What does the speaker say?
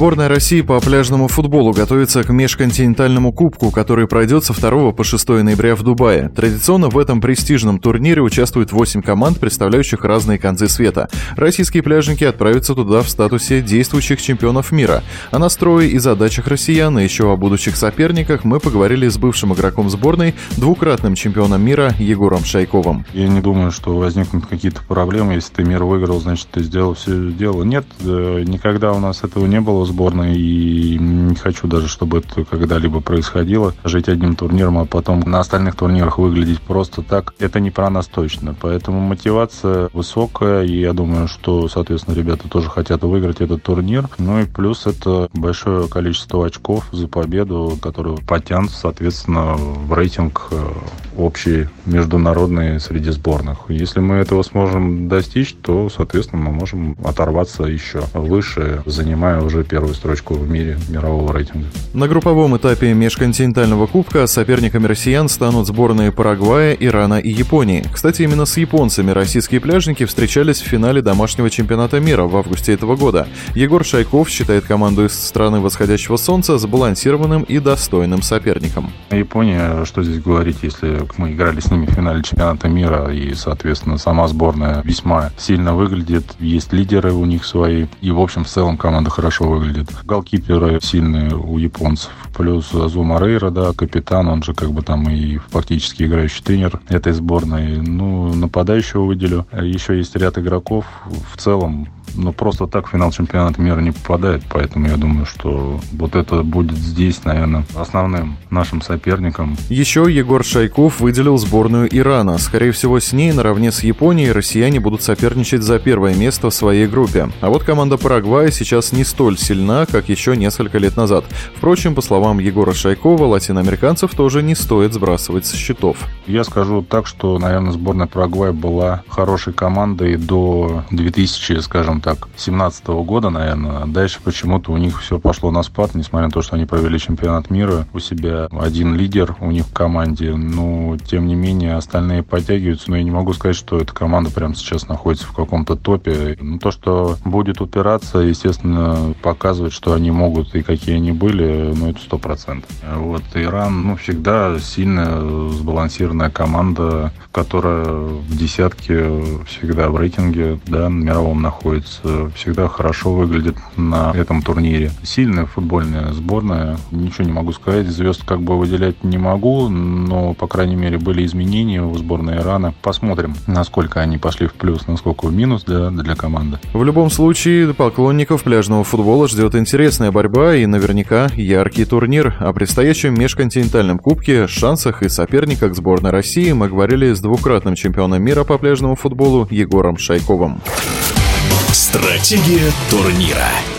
Сборная России по пляжному футболу готовится к межконтинентальному кубку, который пройдет со 2 по 6 ноября в Дубае. Традиционно в этом престижном турнире участвуют 8 команд, представляющих разные концы света. Российские пляжники отправятся туда в статусе действующих чемпионов мира. О настрое и задачах россиян, и еще о будущих соперниках мы поговорили с бывшим игроком сборной, двукратным чемпионом мира Егором Шайковым. Я не думаю, что возникнут какие-то проблемы. Если ты мир выиграл, значит, ты сделал все дело. Нет, э, никогда у нас этого не было сборной, и не хочу даже, чтобы это когда-либо происходило. Жить одним турниром, а потом на остальных турнирах выглядеть просто так, это не про нас точно. Поэтому мотивация высокая, и я думаю, что, соответственно, ребята тоже хотят выиграть этот турнир. Ну и плюс это большое количество очков за победу, которые потянут, соответственно, в рейтинг э, общий международный среди сборных. Если мы этого сможем достичь, то, соответственно, мы можем оторваться еще выше, занимая уже первую строчку в мире мирового рейтинга. На групповом этапе межконтинентального кубка соперниками россиян станут сборные Парагвая, Ирана и Японии. Кстати, именно с японцами российские пляжники встречались в финале домашнего чемпионата мира в августе этого года. Егор Шайков считает команду из страны восходящего солнца сбалансированным и достойным соперником. Япония, что здесь говорить, если мы играли с ними в финале чемпионата мира, и, соответственно, сама сборная весьма сильно выглядит, есть лидеры у них свои, и, в общем, в целом команда хорошо выглядит. Голкиперы сильные у японцев, плюс Зума Рейра, да, капитан, он же как бы там и фактически играющий тренер этой сборной. Ну, нападающего выделю. Еще есть ряд игроков. В целом ну, просто так в финал чемпионата мира не попадает, поэтому я думаю, что вот это будет здесь, наверное, основным нашим соперником. Еще Егор Шайков выделил сборную Ирана. Скорее всего, с ней наравне с Японией россияне будут соперничать за первое место в своей группе. А вот команда Парагвая сейчас не столь сильна, как еще несколько лет назад. Впрочем, по словам Егора Шайкова, латиноамериканцев тоже не стоит сбрасывать со счетов. Я скажу так, что, наверное, сборная Парагвая была хорошей командой до 2000, скажем так, 2017 года, наверное. Дальше почему-то у них все пошло на спад, несмотря на то, что они провели чемпионат мира. У себя один лидер у них в команде. Но, тем не менее, остальные подтягиваются. Но я не могу сказать, что эта команда прямо сейчас находится в каком-то топе. Ну, то, что будет упираться, естественно, показывать, что они могут и какие они были, ну, это сто процентов. Вот Иран, ну, всегда сильная, сбалансированная команда, которая в десятке всегда в рейтинге, да, мировом находится всегда хорошо выглядит на этом турнире. Сильная футбольная сборная, ничего не могу сказать, звезд как бы выделять не могу, но, по крайней мере, были изменения у сборной Ирана. Посмотрим, насколько они пошли в плюс, насколько в минус для, для команды. В любом случае, поклонников пляжного футбола ждет интересная борьба и наверняка яркий турнир. О предстоящем межконтинентальном кубке, шансах и соперниках сборной России мы говорили с двукратным чемпионом мира по пляжному футболу Егором Шайковым. Стратегия турнира.